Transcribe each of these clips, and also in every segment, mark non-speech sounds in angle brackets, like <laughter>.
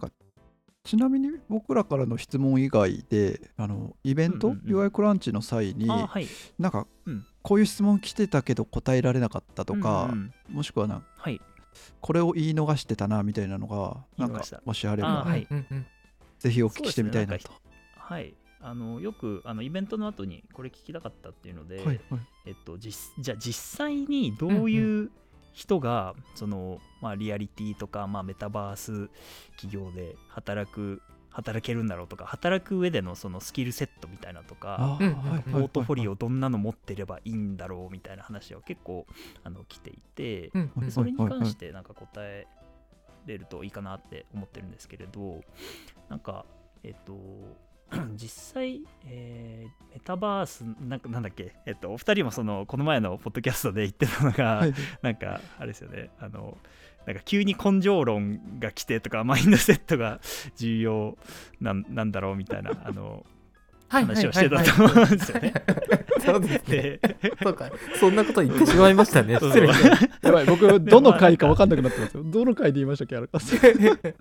なんかちなみに僕らからの質問以外であのイベント、うんうんうん。UI クランチの際にあはい。なんか、うん。こういう質問来てたけど答えられなかったとか、うんうんもしくはなはい。これを言い逃してたなみたいなのがなんかもしあればあはい。ぜひお聞きしてみたいなと。はい。あのよくあのイベントの後にこれ聞きたかったっていうので、はいはい。えっと、実じゃあ実際にどういう人が、そのまあ、リアリティとか、まあ、メタバース企業で働く働けるんだろうとか働く上でのそのスキルセットみたいなとかポートフォリオオどんなの持ってればいいんだろうみたいな話を結構あの来ていて、それに関してなんか答えれるといいかなって思ってるんですけれどなんかえっと <clears throat> 実際、えーメタバースなんかなんだっけ、えっと、お二人もそのこの前のポッドキャストで言ってたのが、はい。なんかあれですよね。あのなんか急に根性論が来てとかマインドセットが重要なんなんだろうみたいなあのはい話をしてたと思うんですよね。<laughs> そうですね。で <laughs> そうか、そんなこと言ってしまいましたね。失礼やばい僕どの回か分かんなくなってますよ。どの回で言いましたっけあれ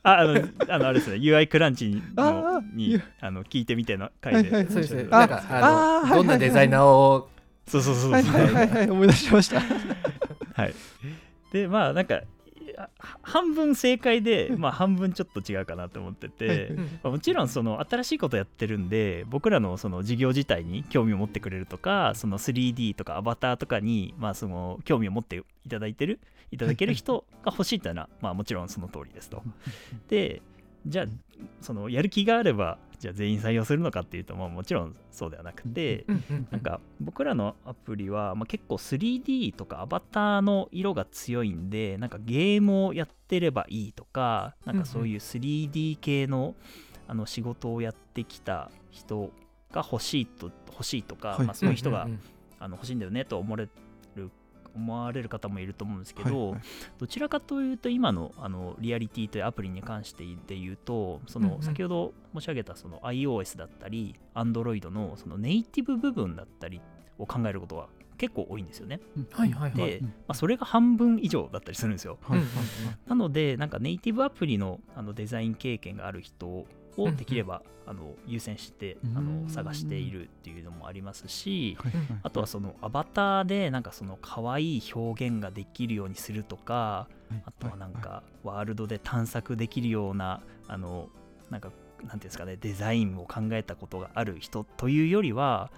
ああの <laughs> あのあれですね UI クランチあのーにあの聞いてみての回で。そうですね。あなんか、あの、どんなデザイナーを、そうそうそうそうはいはいはいはい思い出しました。はい。で、まあ、なんか、半分正解で、まあ、半分ちょっと違うかなと思ってて、まあもちろん、その、新しいことやってるんで、僕らのその事業自体に興味を持ってくれるとか、その 3D とかアバターとかに、まあ、その、興味を持っていただいてる、いただける人が欲しいっていうのは、まあ、もちろんその通りですと。で、じゃあ、その、やる気があれば、じゃあ全員採用するのかっていうと、まあ、もちろんそうではなくて、なんか僕らのアプリは、まあ、結構 3D とかアバターの色が強いんでなんかゲームをやってればいいとかなんかそういう 3D 系のあの仕事をやってきた人が欲しいと欲しいとか、はい。まあ、そういう人が、あの欲しいんだよねと思われる思われる方もいると思うんですけど、はいはいどちらかというと今のあのリアリティというアプリに関してで言うとその先ほど申し上げたその iOS だったり Android のそのネイティブ部分だったりを考えることは結構多いんですよね。はいはいはい。で、まあ、それが半分以上だったりするんですよ。なのでなんかネイティブアプリのあのデザイン経験がある人をできればあの優先してあうん。の探しているっていうのもありますし、あとはそのアバターでなんかその可愛い表現ができるようにするとかあとはなんかワールドで探索できるようなあのなんかなんていうんですかねデザインを考えたことがある人というよりは、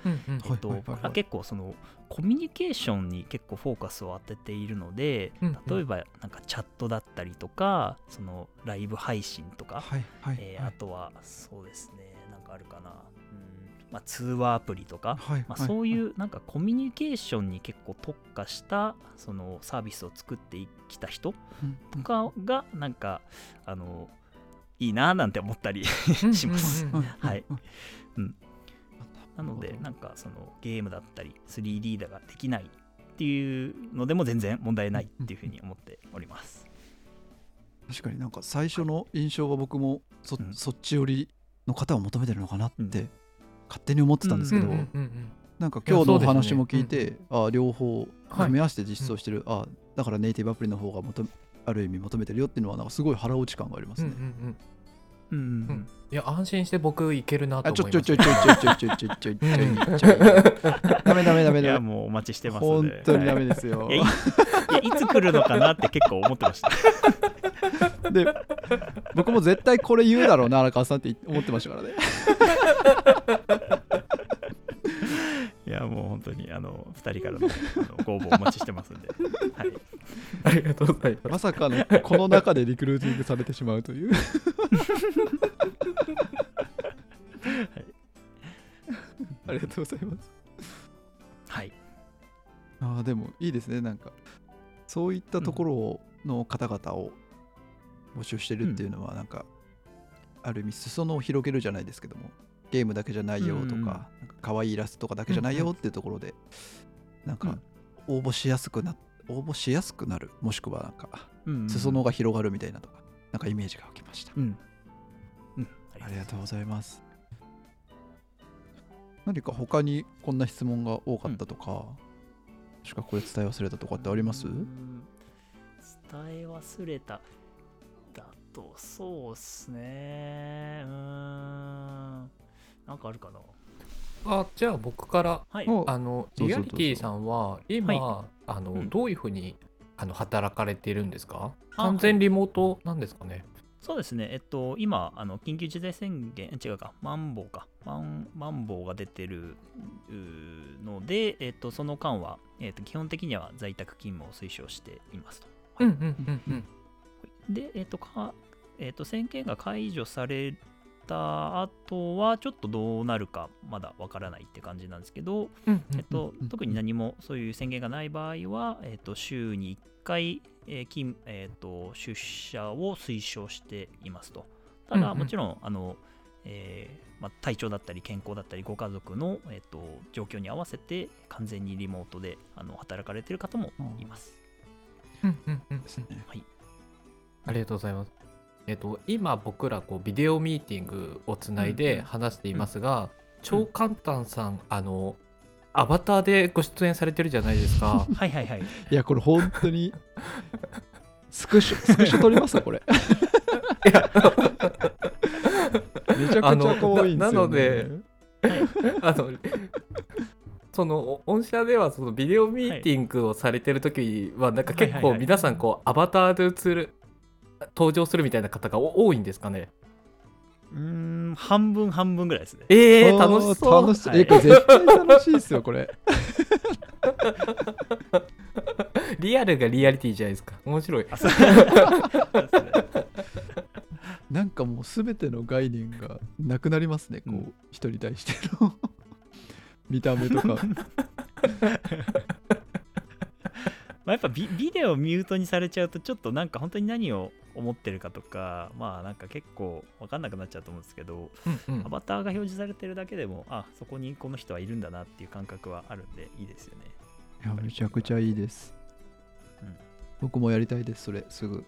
結構そのコミュニケーションに結構フォーカスを当てているので例えばなんかチャットだったりとかそのライブ配信とか、えーあとはそうですねなんかあるかな、うん。まあ、通話アプリとか、はいまあ、そういうなんかコミュニケーションに結構特化したそのサービスを作ってきた人とかがなんかあのいいななんて思ったりします。うんうんうん。はい。うん。なのでなんかそのゲームだったり 3D だができないっていうのでも全然問題ないっていうふうに思っております。確かになんか最初の印象が僕もそ,、うん。そっち寄りの方を求めてるのかなってうん。勝手に思ってたんですけど、うんうんうんうんなんか今日のお話も聞いいやて、あ両方はい。組み合わせて実装してる、あだからネイティブアプリの方が求めある意味求めてるよっていうのはなんかすごい腹落ち感がありますね。んうんうん。いや安心して僕いけるなとあちょ思いまちょちょちょちょちょちょちょちょちょちょうん。ちょダメダメダメいやダメもうお待ちしてますの本で。当にダメはいですよいつ来るのかなって結構思ってました。で僕も絶対これ言うだろうな荒川さん。って思ってましたからねいやもう本当にあの2人からのあのご応募お待ちしてますんで。はい、ありがとうございます。まさかのこの中でリクルーティングされてしまうという。ありがとうございます。はい、あーでもいいですね。なんかそういったところの方々を募集してるっていうのはなんか、ある意味裾野を広げるじゃないですけどもゲームだけじゃないよとか,、うんか可愛いイラストとかだけじゃないよっていうところで、なんか応募しやすくな応募しやすくなるもしくはなんかうんうん。裾野が広がるみたいなとかなんかイメージが湧きました、うん。うん、ありがとうございます。何か他にこんな質問が多かったとか、もしくはこれ伝え忘れたとかってあります、うん。伝え忘れただとそうっすね。うーんなんかあるかな？あじゃあ僕からはい。お。あのそうそうリアリティさんは今、はあのうん。どういうふうにあの働かれているんですか？あ完全リモートなんですかね？そうですね、えっと、今、あの緊急事態宣言、違うか、マンボウか、マンマンボウが出てるので、えっと、その間は、えっと、基本的には在宅勤務を推奨していますと。うんうんうんうん。で、えっと、かえっと、宣言が解除された後は、ちょっとどうなるか、まだわからないって感じなんですけど、うんえっとうん、特に何もそういう宣言がない場合は、えっと、週に1回、えー勤えっと出社を推奨していますと。ただ、もちろんあの、えーまあ、体調だったり健康だったりご家族の、えっと状況に合わせて完全にリモートであの働かれている方もいます。うんうんうんですね。ありがとうございます。えっと、今僕らこうビデオミーティングをつないで話していますが、超簡単さん、あの、アバターでご出演されてるじゃないですか。<laughs> はいはいはい。いや、これ本当に、スクショ、スクショ撮りますこれ。いや、<laughs> めちゃくちゃ可愛いんですよ、ね。ななのであの、その音社ではそのビデオミーティングをされてる時はなんか結構皆さんこうアバターで映る登場するみたいな方がお多いんですかね？うーん、半分半分ぐらいですね。えー、楽しそう楽しそう。はいえ、絶対楽しいですよ、これ。<laughs> リアルがリアリティじゃないですか面白い <laughs> なんかもう全ての概念がなくなりますね、こうんう、人に対しての <laughs> 見た目とか。まあやっぱビビデオミュートにされちゃうとちょっとなんか本当に何を思ってるかとかまあなんか結構分かんなくなっちゃうと思うんですけどうんうん。アバターが表示されてるだけでもあそこにこの人はいるんだなっていう感覚はあるんでいいですよね。いや、めちゃくちゃいいです。うん。僕もやりたいです、それ、すぐ。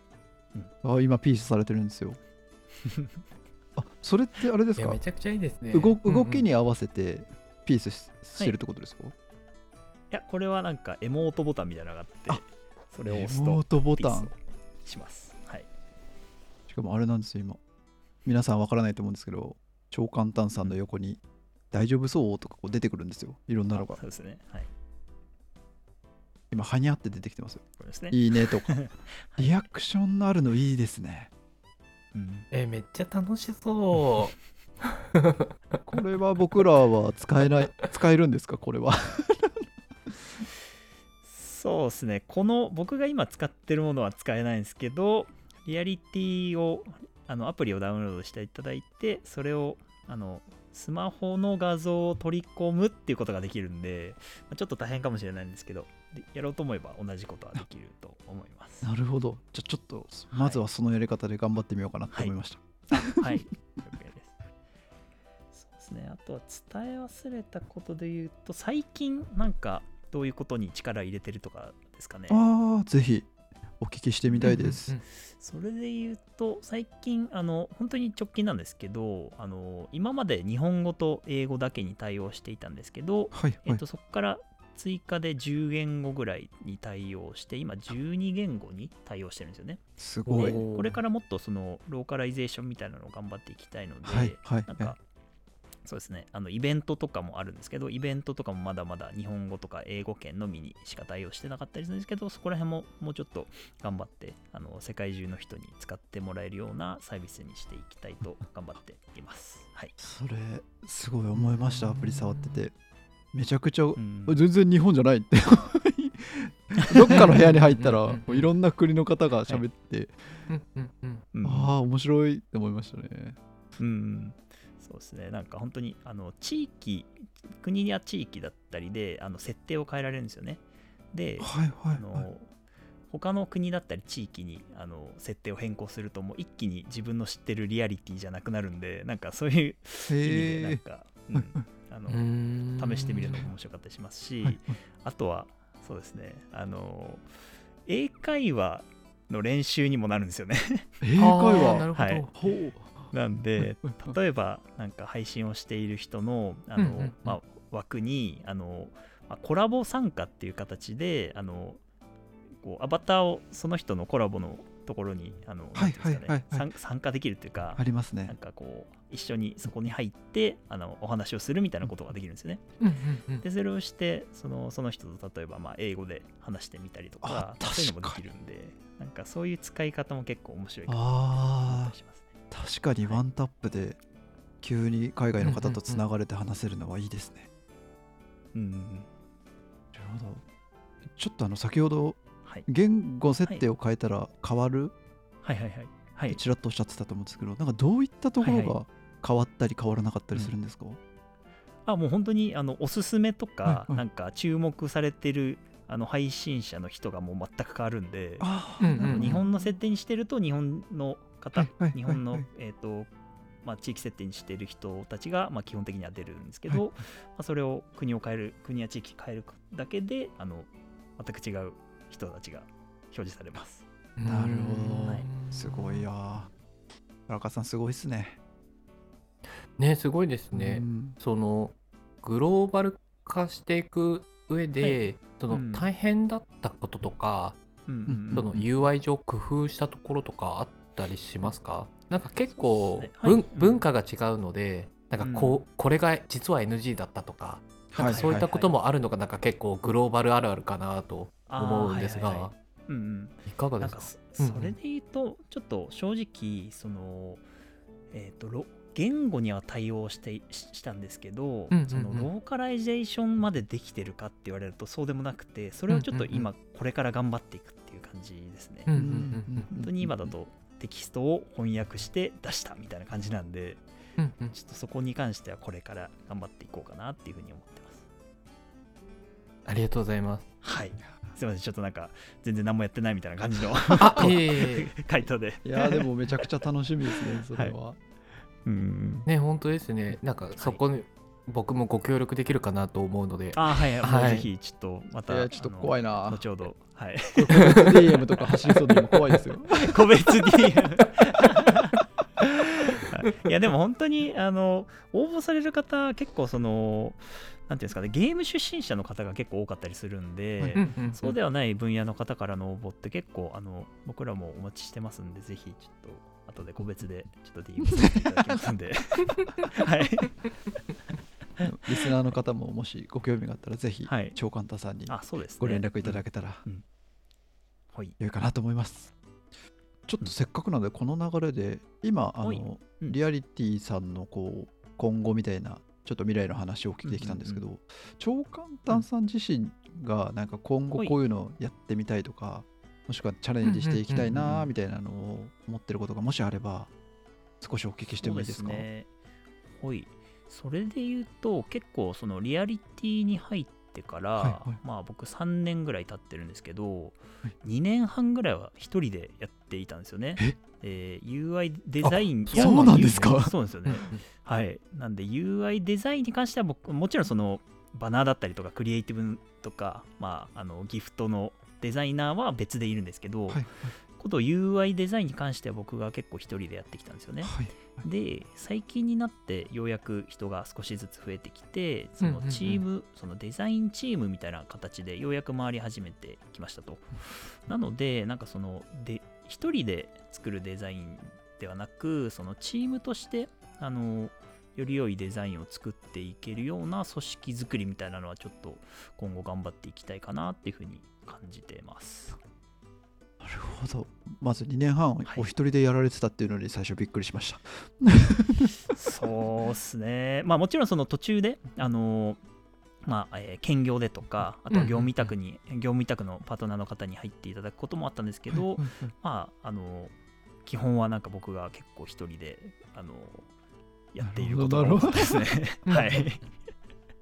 あ、今、ピースされてるんですよ。<laughs> あ、それってあれですか？いやめちゃくちゃいいですね。動動きにに合わせてピースししてるってことですか、いやこれはなんかエモートボタンみたいなのがあってあそれを押すエモーとトボタン。します。はい。しかもあれなんですよ今。皆さんわからないと思うんですけど超簡単さんの横に「大丈夫そう?」とかこう出てくるんですよ。いろんなのが。そうですね。はい。今はにゃって出てきてます。よこれですね。いいねとか。<laughs> はい。リアクションのあるのいいですね。うん。えめっちゃ楽しそう。<laughs> これは僕らは使えない使えるんですか？これはそうですね。この僕が今使ってるものは使えないんですけど、リアリティを、あのアプリをダウンロードしていただいて、それをあのスマホの画像を取り込むっていうことができるんで、まあちょっと大変かもしれないんですけど、でやろうと思えば同じことはできると思います。なるほどじゃあちょっとまずはそのやり方で頑張ってみようかなって思いました、はい。<laughs> 了解です。そうですね。あとは伝え忘れたことで言うと、最近なんかどういうことに力入れてるとかですかね。ああぜひお聞きしてみたいです、うんうんそれで言うと最近あの本当に直近なんですけどあの今まで日本語と英語だけに対応していたんですけど、はいはい。えっと、そこから追加で10言語ぐらいに対応して今12言語に対応してるんですよね。ですごい。これからもっとそのローカライゼーションみたいなのを頑張っていきたいので、はいはいなんかそうですね。あのイベントとかもあるんですけどイベントとかもまだまだ日本語とか英語圏のみにしか対応してなかったりするんですけどそこら辺ももうちょっと頑張ってあの世界中の人に使ってもらえるようなサービスにしていきたいと頑張っています。はい、それすごい思いましたアプリ触ってて。めちゃくちゃうん。全然日本じゃないって。<laughs> どっかの部屋に入ったらいろんな国の方が喋って、うんうんうん。うん。ああ面白いって思いましたね。うん、そうですね、なんか本当にあの地域、国や地域だったりであの設定を変えられるんですよね。で、はいはいあの他の国だったり地域にあの設定を変更するともう一気に自分の知ってるリアリティじゃなくなるんでなんかそういう意味でなんへか、うんあの試してみるのも面白かったりしますし、え、はい。あとはそうですね。あの英会話の練習にもなるんですよね。英会話。るほど、はい。ほう <laughs> なんでうん。例えばなんか配信をしている人のあの、うんうんうん。まあ、枠にあの、まあコラボ参加っていう形であのこうアバターをその人のコラボのとところにあの、参参加できるっていうかありますね。なんかこう一緒にそこに入ってあのお話をするみたいなことができるんですよね。うんうんうん。でそれをしてそのその人と例えばまあ英語で話してみたりとかあそういうのもできるんでなんかそういう使い方も結構面白いかなと思あったりしますね。あ確かにワンタップで急に海外の方とつながれて話せるのはいいですね、うんなるほど。ちょっとあの先ほどはい。言語設定を変えたら変わる？はい。はい。はい。はい。ってちらっとおっしゃってたと思うんですけど、なんかどういったところはい。が変わったり変わらなかったりするんですか、あもう本当にあのおすすめとか、はいはいなんか注目されてるあの配信者の人がもう全く変わるんで、日本の設定にしてると日本の方、日本の、はい。えーとまあ、地域設定にしている人たちが、まあ、基本的には出るんですけど、はい。まあ、それを国を変える国や地域変えるだけであの全く違う人たちが表示されます。なるほど、はい。すごいや。荒川さんすごいっすね。ねすごいですね、うん。そのグローバル化していく上で、はいそのうん。大変だったこととか、うんその UI 上工夫したところとかあったりしますか？なんか結構文,、化が違うのでなんかこう、これが実は NG だったとかなんかそういったこともあるのがなんか結構グローバルあるあるかなと思うんですが、うんうん。いかがですか？それで言うとちょっと正直そのえっ、とろ言語には対応してししたんですけど、うんうんうん。そのローカライゼーションまでできてるかって言われるとそうでもなくてそれをちょっと今これから頑張っていくっていう感じですね、うんうん本当に今だとテキストを翻訳して出したみたいな感じなんでうんうん。ちょっとそこに関してはこれから頑張っていこうかなっていうふうに思ってます。ありがとうございます。はい。すいません。ちょっとなんか全然何もやってないみたいな感じの回答で。いやーでもめちゃくちゃ楽しみですねそれは、うんね本当ですね。なんかそこに僕もご協力できるかなと思うので、あはい、はい。ぜひちょっとまたいやちょっと怖いいな後ほど。はい。DM とか走りそうで今怖いですよ。<laughs> 個別 DM いやでも本当にあの応募される方結構そのなんていうんですかねゲーム出身者の方が結構多かったりするんで、はい。うんうんうん。そうではない分野の方からの応募って結構あの僕らもお待ちしてますんでぜひちょっと後で個別でちょっと DM させていただきますんで。<laughs> はい。リスナーの方ももしご興味があったらぜひはい。長官太さんにあそうですね。ご連絡いただけけたらはい。良いかなと思います。ちょっとせっかくなのでこの流れで今あはい。のうん。リアリティさんのこう今後みたいなちょっと未来の話をお聞きできたんですけど長官太さん自身がなんか今後はい。こういうのをやってみたいとかもしくはチャレンジしていきたいなみたいなのを思ってることがもしあれば少しお聞きしてもいいですかね。はい。それで言うと、結構そのリアリティに入ってから、はいはいまあ僕3年ぐらい経ってるんですけど、はい2年半ぐらいは一人でやっていたんですよね。え？えー UI デザインあそうなんですか？そうですよね。<laughs> はい。なんで UI デザインに関しては僕、もちろんそのバナーだったりとかクリエイティブとか、まあ、あのギフトのデザイナーは別でいるんですけど、はいこと UI デザインに関しては僕が結構一人でやってきたんですよね。はいで最近になってようやく人が少しずつ増えてきてそうんうんうん。のチーム、そのデザインチームみたいな形でようやく回り始めてきましたと。なのでなんかそので一人で作るデザインではなくそのチームとしてあのより良いデザインを作っていけるような組織づくりみたいなのはちょっと今後頑張っていきたいかなっていうふうに感じてます。なるほど。まず2年半はい。お一人でやられてたっていうのに最初びっくりしました。そうっすね。まあもちろんその途中で、あのまあ、えー兼業でとか、あとは業務委託に、業務委託のパートナーの方に入っていただくこともあったんですけど、はい。はいまあ、あの基本はなんか僕が結構一人で、あのやっていることが多かったですね。<laughs> はい。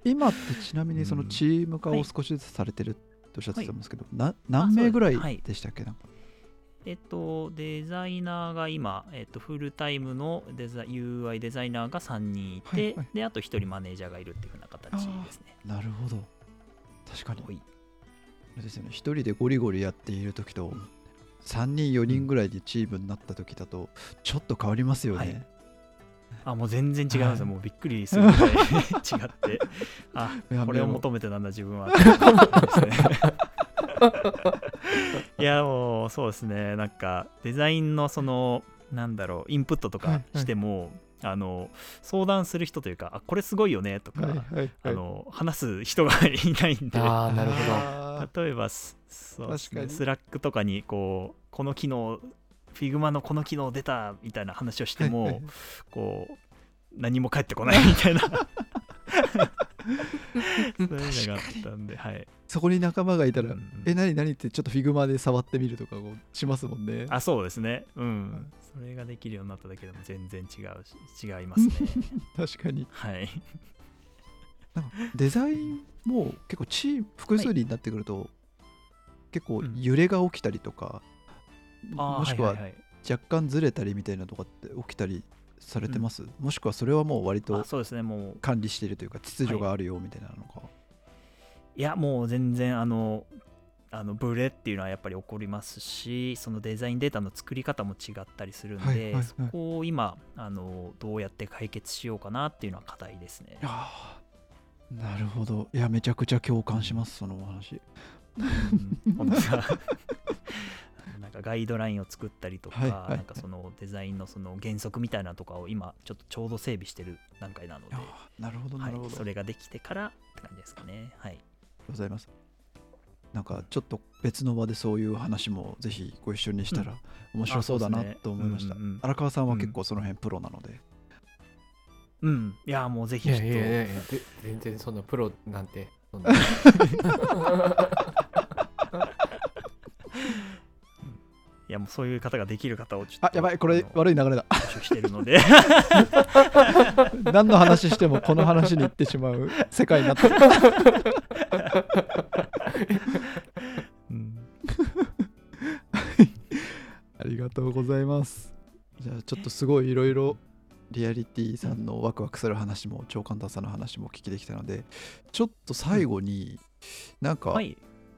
今ってちなみにそのうん。チーム化を少しずつされてるっておっしゃってたんですけど、な何名ぐらいでしたっけ？な、えっと、デザイナーが今、えっと、フルタイムのデザ UI デザイナーが3人いて、はいはい。で、あと1人マネージャーがいるっていう風な形ですね。なるほど。確かに。はい。ですよね。一人でゴリゴリやっている時と3人4人ぐらいでチームになった時だとちょっと変わりますよね、はいあ、もう全然違いますよ。はい。もうびっくりするぐらい <laughs> 違って。あこれを求めてたんだ、自分は。<laughs> いやもうそうですね。なんかデザインのそのなんだろうインプットとかしても、あの相談する人というかあこれすごいよねとか、はいはいはい。あの話す人がいないんで。ああなるほど。<laughs> 例えばスそうねスラックとかにこうこの機能 Figma のこの機能出たみたいな話をしても、はいはいこう何も返ってこないみたいな。<laughs> そういうのがあったんではい。そこに仲間がいたら、うんえ何何ってちょっと Figma で触ってみるとかをしますもんね。あそうですね。うん。それができるようになっただけでも全然違うし違いますね。<laughs> 確かに。はい。デザインも結構チーム複数人になってくると、結構揺れが起きたりとか、もしくはいい。い若干ずれたりみたいなとかって起きたりされてます、もしくはそれはもう割とあそうですねもう。管理しているというか秩序があるよみたいなのか、い。やもう全然あのあのブレっていうのはやっぱり起こりますしそのデザインデータの作り方も違ったりするんで、はいはいはい。そこを今あのどうやって解決しようかなっていうのは課題ですね。い。やーなるほど。いやめちゃくちゃ共感しますそのお話 <laughs> かガイドラインを作ったりとか、はいはい。なんかそのデザインのその原則みたいなのとかを今ちょっとちょうど整備してる段階なので、なるほどなるほど、はい、それができてからって感じですかね。はい。ございます。なんかちょっと別の場でそういう話もぜひご一緒にしたら面白そうだなと思いました、うんうんうん。荒川さんは結構その辺プロなので、うん。いや、もうぜいひちょっと。やいやいやいやで全然そのプロなんてそんな <laughs> いやもうそういう方ができる方をちょっとあやばいこれ悪い流れだ。募集してるので。<laughs> <laughs> 何の話してもこの話に行ってしまう世界になって。る <laughs> うん。ありがとうございます。じゃあちょっとすごいいろいろリアリティさんのワクワクする話も超簡単さの話もお聞きできたのでちょっと最後になんかはい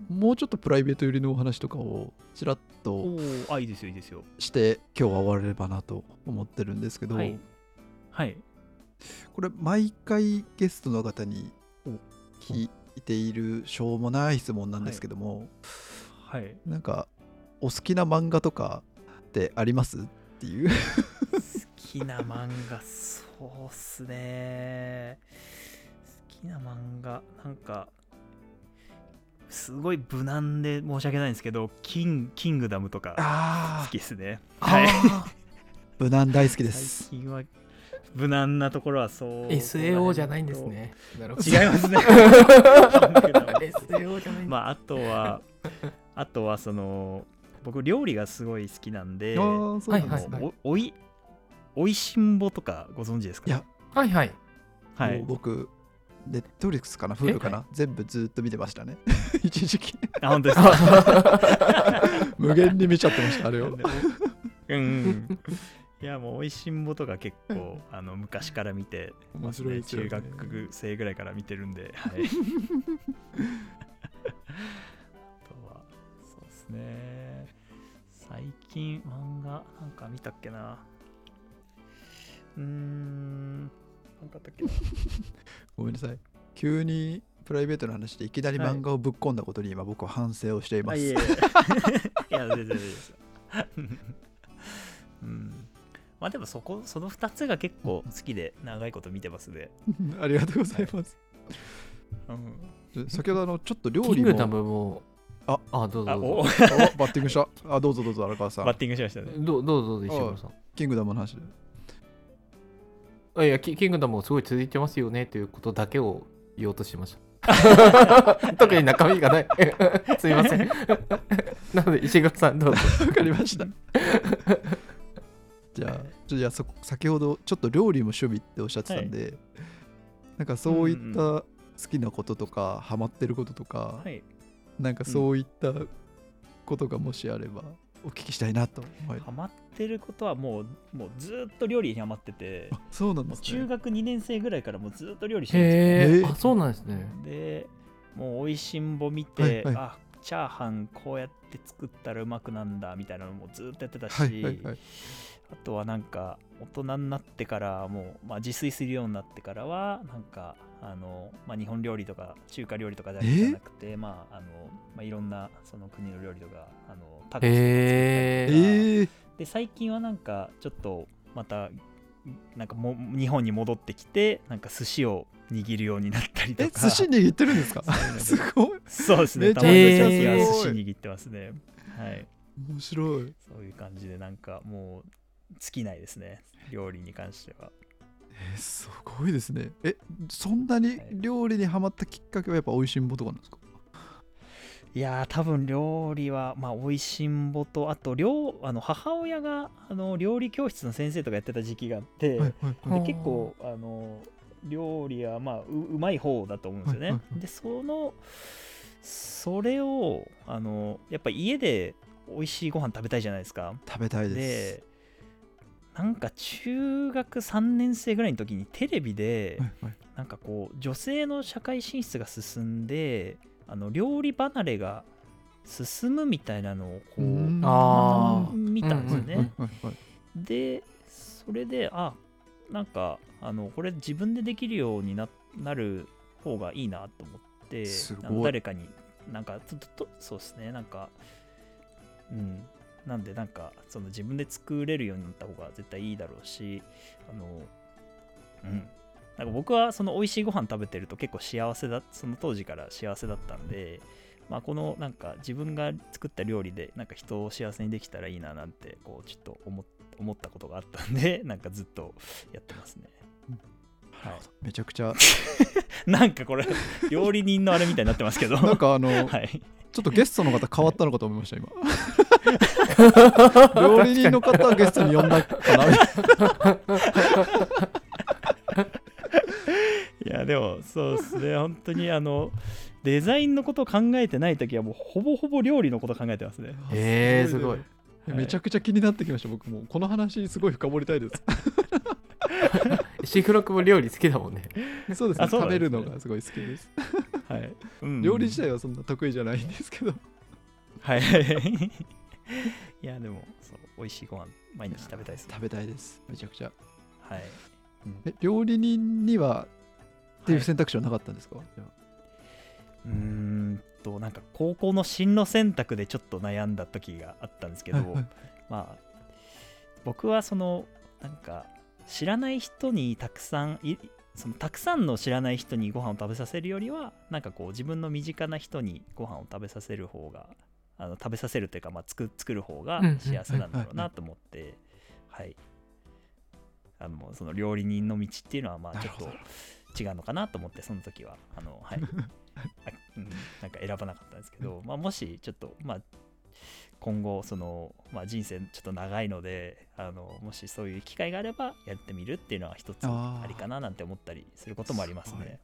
もうちょっとプライベート寄りのお話とかをちらっおとーあいいですよいいですよ。して今日は終われればなと思ってるんですけど、はい。はい。これ毎回ゲストの方に聞いているしょうもない質問なんですけども、はい。なんかお好きな漫画とかってありますっていう？好きな漫画そうっすね。好きな漫画なんかすごい無難で申し訳ないんですけどキンキングダムとかあ好きですね。あはい。無難大好きです。最近は無難なところはそう SAO じゃないんですね。違いますね。<laughs> SAO じゃないまああとはあとはその僕料理がすごい好きなんであーそうなんですね、はいはいおおいおいしんぼとかご存知ですか？いや。はいはい。はい。もう僕ネットフリックスかな？フルかな、全部ずっと見てましたね。<laughs> 一時期。あ本当ですか？<laughs> 無限に見ちゃってましたあれを。<laughs> うん。うん。いやもうおいしんぼとか結構あの昔から見て面白い中学生ぐらいから見てるんではい。あとはそうですね。最近漫画なんか見たっけな？うーんなんかあったっけな？ごめんなさい。急にプライベートの話でいきなり漫画をぶっ込んだことに今僕は反省をしています、あいえいえ。<laughs> いや全然です。うん。まあでもそこその2つが結構好きで長いこと見てますね、ありがとうございます。うん、先ほどあのちょっと料キン理もグダムもあ。あどうぞどうぞ。お。バッティングした。あどうぞどうぞ荒川さん。バッティングしましたね。どうどうぞどうぞ石黒さん。キングダムの話であいやキキングダムもすごい続いてますよねということだけを言おうとしました。<laughs> 特に中身がない。<laughs> すいません。<laughs> なので石黒さんどうぞ。わかりました。じゃあじゃあそ先ほどちょっと料理も趣味っておっしゃってたんで、なんかそういった好きなこととか、ハマってることとか、はい。なんかそういったことがもしあればお聞きしたいなと思いハマってることはもうもうずっと料理にハマっててあそうなんですね。中学2年生ぐらいからもうずっと料理して。るんですよあそうなんですね。でもうおいしんぼ見て、はいはい。あチャーハンこうやって作ったらうまくなんだみたいなのもずっとやってたし、はいはいはい。あとはなんか大人になってからもう、まあ、自炊するようになってからはなんかあの、まあ、日本料理とか中華料理とかだけじゃなくて、まああのまあ、いろんなその国の料理とかあのタコスとか。えー、で最近はなんかちょっとまたなんかも日本に戻ってきてなんか寿司を握るようになったりとえか寿司握ってるんですか？すごい。そうですね。たまに最寿司握ってますね。はい。面白い。そういう感じでなんかもう尽きないですね。料理に関してはえーすごいですね。えそんなに料理にはまったきっかけはやっぱ美味しんぼとかなんですか？いやー多分料理はまあ美味しんぼとあと料あの母親があの料理教室の先生とかやってた時期があって、はいはいはい。で結構あの料理はまあううまい方だと思うんですよね。はいはいはい。でそのそれをあのやっぱ家で美味しいご飯食べたいじゃないですか。食べたいです。でなんか中学3年生ぐらいの時にテレビではいはい。なんかこう女性の社会進出が進んであの料理離れが進むみたいなのをこう見たんですよね。でそれであなんかあのこれ自分でできるようにななる方がいいなと思って誰かになんかちょっとそうですねなんかうんなんでなんかその自分で作れるようになった方が絶対いいだろうしあのうん。なんか僕はその美味しいご飯食べてると結構幸せだその当時から幸せだったんでまあ、このなんか自分が作った料理でなんか人を幸せにできたらいいななんてこうちょっと思っ思ったことがあったんで <laughs> なんかずっとやってますね。はい、めちゃくちゃ。<laughs> なんかこれ料理人のあれみたいになってますけど。なんかあの、<laughs> はい、ちょっとゲストの方変わったのかと思いました今料理人の方はゲストに呼んだかなみたいいやでもそうですね。本当にあのデザインのことを考えてない時はもうほぼほぼ料理のこと考えてますね。なえー、すごい。ねめちゃくちゃ気になってきました僕も。この話すごい深掘りたいです。石黒君も料理好きだもんね。そうですね。あそうな食べるのがすごい好きです。はい。うん。料理自体はそんな得意じゃないんですけど。はい。はいはいいやでもそう美味しいご飯毎日食べたいですね。食べたいです。めちゃくちゃ。はい、うん。え料理人にはっていうはい。選択肢はなかったんですか、じゃうーんとなんか高校の進路選択でちょっと悩んだ時があったんですけど、あはいはい。まあ僕はそのなんか知らない人にたくさんいそのたくさんの知らない人にご飯を食べさせるよりはなんかこう自分の身近な人にご飯を食べさせる方があの食べさせるというか、まあ、作作る方が幸せなんだろうなと思ってはい。あのその料理人の道っていうのはまあちょっと違うのかなと思ってその時は。あのはい。<laughs> なんか選ばなかったんですけど、まあ、もしちょっと、まあ、今後その、まあ、人生ちょっと長いのであのもしそういう機会があればやってみるっていうのは一つありかななんて思ったりすることもありますね。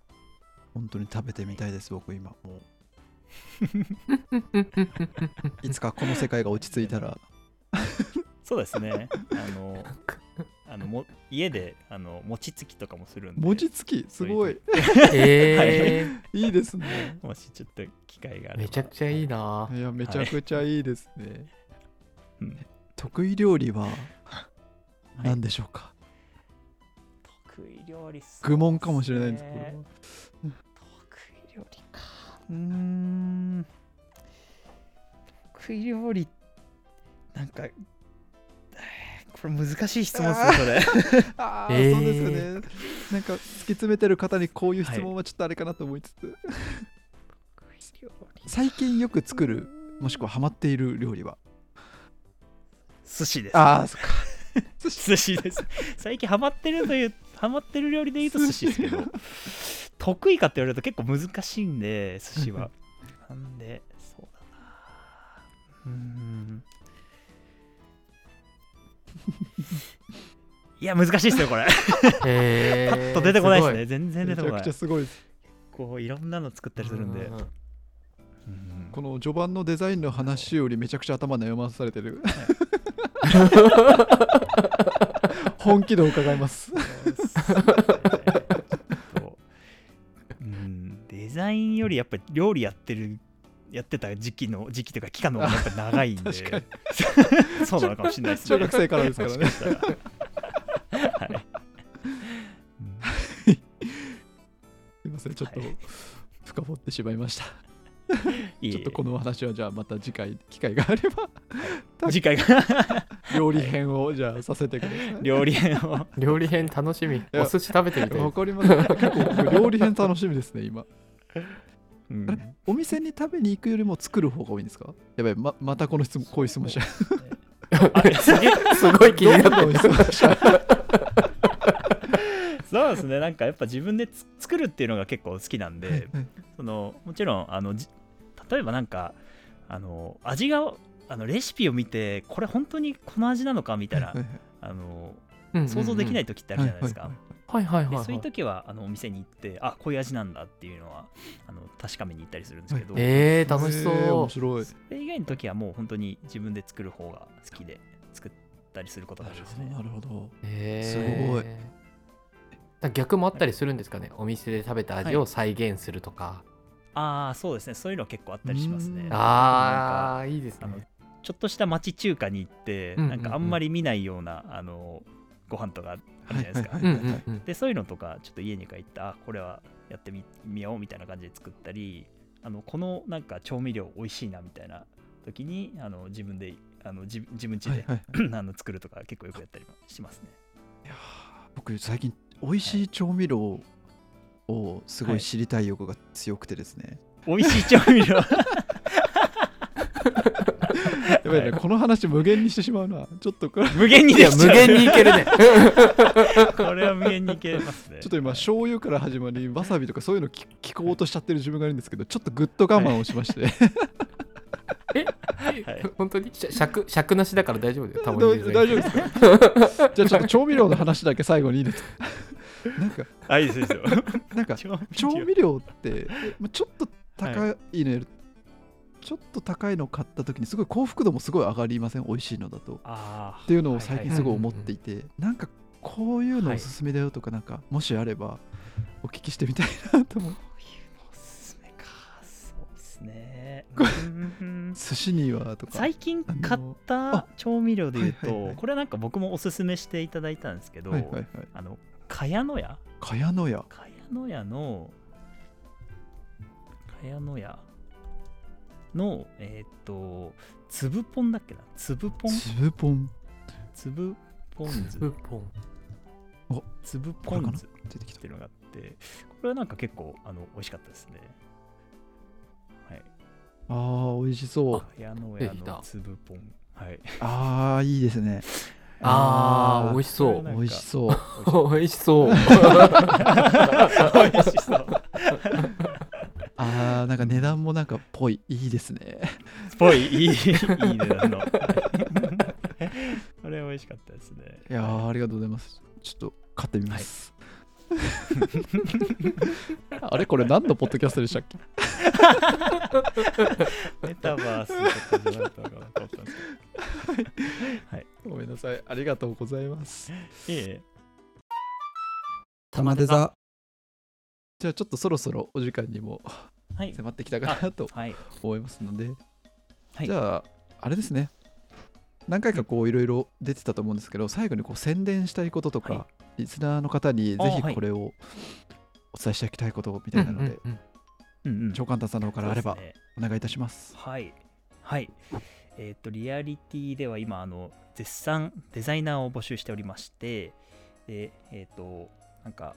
本当に食べてみたいです僕今。もういつかこの世界が落ち着いたら。そうですね。<laughs> あのあのも家であの餅つきとかもするんで。餅つき？すごい。えい。いですね。もしちょっと機会があー、れば。めちゃくちゃいいな。い。やめちゃくちゃいいですね、うん。得意料理ははい。何でしょうか、得意料理そう愚問かもしれないんですけど、うーん。得意料理なんかえーこれ難しい質問ですねそれ。<laughs> ああ、えー。そうですよね。なんか突き詰めてる方にこういう質問はちょっとあれかなと思いつつ、最近よく作るもしくはハマっている料理は？寿司です。ああそっか。<laughs> 寿司です。最近ハマってるというハマってる料理で言うと寿司ですけど得意かって言われると結構難しいんで寿司は。<laughs> なんでそうだな。うーん。いや難しいですよこれ。えー、<laughs> パッと出てこないですごね全然出てこない。めちゃくちゃすごいです。こういろんなの作ったりするんで。この序盤のデザインの話よりめちゃくちゃ頭悩まされてる本気度を伺います。そうんデザインよりやっぱり料理やってるやってた時期の時期というか期間の方がやっぱ長いんで。<laughs> <laughs> そうなのかもしれないですね。中学生からですからね。<laughs> すいませんちょっとはい。深掘ってしまいました、ちょっとこのお話はじゃあまた次回機会があれば <laughs> 次回が <laughs> 料理編をじゃあさせてください。料理編を。<laughs> 料理編楽しみ。やお寿司食べてみたいわかります。結構僕料理編楽しみですね今。うん。お店に食べに行くよりも作る方が多いんですか？やばいままたこの質問こういう質問しちゃう。あすすごい気になってどんどん質問しちゃうそうですね。なんかやっぱ自分でつ作るっていうのが結構好きなんで、そのもちろんあのじ例えばなんかあの味があのレシピを見てこれ本当にこの味なのかみたいなはいはいあのうんうんうん。想像できない時ってあるじゃないですか、はいはいはい。はいそういう時はあのお店に行ってあこういう味なんだっていうのはあの確かめに行ったりするんですけど、えー、楽しそへー面う白い。それ以外の時はもう本当に自分で作る方が好きで作ったりすることがなるほ多いですねどなるほど。えー。すごい。だ逆もあったりするんですかね？お店で食べた味を再現するとか、ああそうですね。そういうの結構あったりしますね。うん。ああいいですあのねちょっとした町中華に行って、うんうんうん。なんかあんまり見ないようなあのご飯とかあるじゃないですか、でそういうのとかちょっと家に帰ってあこれはやってみみようみたいな感じで作ったりあのこのなんか調味料美味しいなみたいな時にあの自分であの自自分家で、はい <clears throat> あの作るとか結構よくやったりもしますね。いやー僕最近美味しい調味料をすごい。知りたい欲が強くてですね、美味しい調味料 <laughs> やばいね、この話無限にしてしまうな。ちょっとこれ。ち無限にできちゃう限にいけるね。これは無限にいけますねょっと今醤油から始まりわさびとかそういうの聞聞こうとしちゃってる自分がいるんですけどちょっとぐっと我慢をしまして、はい。本当に？しゃ尺尺なしだから大丈夫だよ。たまどうに大丈夫ですか？じゃあちょっと調味料の話だけ最後に <laughs> いいですかなんかあいいですいいですよ。なんか調調味料。味料ってまあちょっと高いのちょっと高いの買った時にすごい幸福度もすごい上がりません？美味しいのだと。っていうのを最近はいすごい思っていて、なんかこういうのおすすめだよとかなんかもしあればお聞きしてみたいなと思う。こういうのおすすめか。そうですね。うん。寿司にはとか。最近買った調味料で言うと、はいはいはい。これはなんか僕もおすすめしていただいたんですけど、はいはいはい。あの茅野屋茅野屋茅野屋の茅野屋のえーっと粒ポンだっけな？粒ポン？粒ポン。粒ポン酢。ウッポン。粒これかなポン酢っ出てきた。ていうのがあってこれはなんか結構あの美味しかったですね。はい。あー美味しそう。茅野屋の出てきた。粒ポン。はい。あーいいですね。あー美味しそう。美味しそう。美味しそう。<laughs> 美味しそう <laughs> あーなんか値段もなんかぽいいいですね。っぽいいいいい値段の。<laughs> これ美味しかったですね。いやーありがとうございます。ちょっと買ってみます、<laughs> あれこれ何のポッドキャストでしたっけ？メタバースとかじゃなかったのかなと思ったんですごめんなさい。ありがとうございます。えいえ。玉出座。じゃあちょっとそろそろお時間にもはい迫ってきたかなとはい。思いますので、はい。じゃああれですね。何回かこういろいろ出てたと思うんですけど最後にこう宣伝したいこととか、はリスナーの方にぜひこれをお伝えしていきたいことみたいなので、長官太さんの方からあればお願いいたします。はい。はい。えっ、と、リアリティでは今、あの、絶賛デザイナーを募集しておりまして、で、えっ、と、なんか、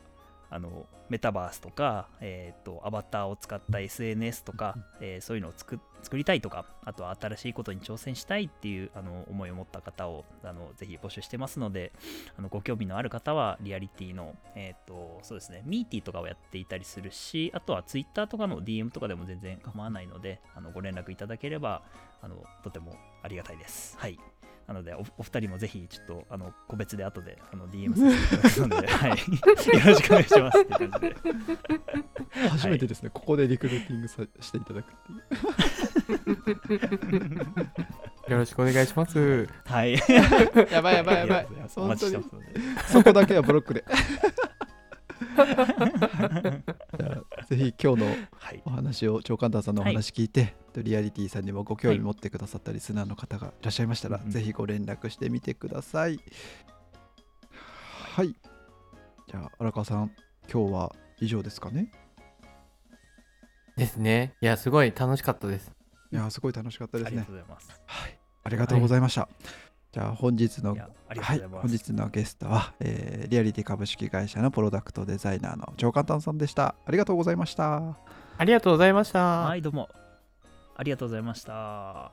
あの、メタバースとか、えっ、と、アバターを使った SNS とか、えーそういうのを作作りたいとか、あとは新しいことに挑戦したいっていうあの思いを持った方をあのぜひ募集してますので、あのご興味のある方は、リアリティの、えっ、と、そうですね、ミーティーとかをやっていたりするし、あとは Twitter とかの DM とかでも全然構わないので、あのご連絡いただければ、あのとてもありがたいです。はい。なのでお、お二人もぜひ、ちょっと、あの、個別で後で、あの、DM させていただくので、<laughs> はい。<laughs> よろしくお願いしますって感じで。<laughs> 初めてですね、ここでリクルーティングさしていただくっていう。よろしくお願いしますはい。やばいやばいやばいお待ちして本当にますので。そこだけはブロックで。じゃあぜひ今日のはいお。話を長官太さんのお話聞いて、リアリティさんにもご興味持ってくださったリスナーの方がいらっしゃいましたら、うんうんぜひご連絡してみてください。はい。じゃあ荒川さん、今日は以上ですかね？ですね。いや、すごい楽しかったです。いやーすごい楽しかったですねありがとう。ございます。はい。ありがとうございました。じゃあ本日のはい。本日のゲストは、えーリアリティ株式会社のプロダクトデザイナーの長簡単さんでした。ありがとうございました。ありがとうございました。はい、どうも。ありがとうございました。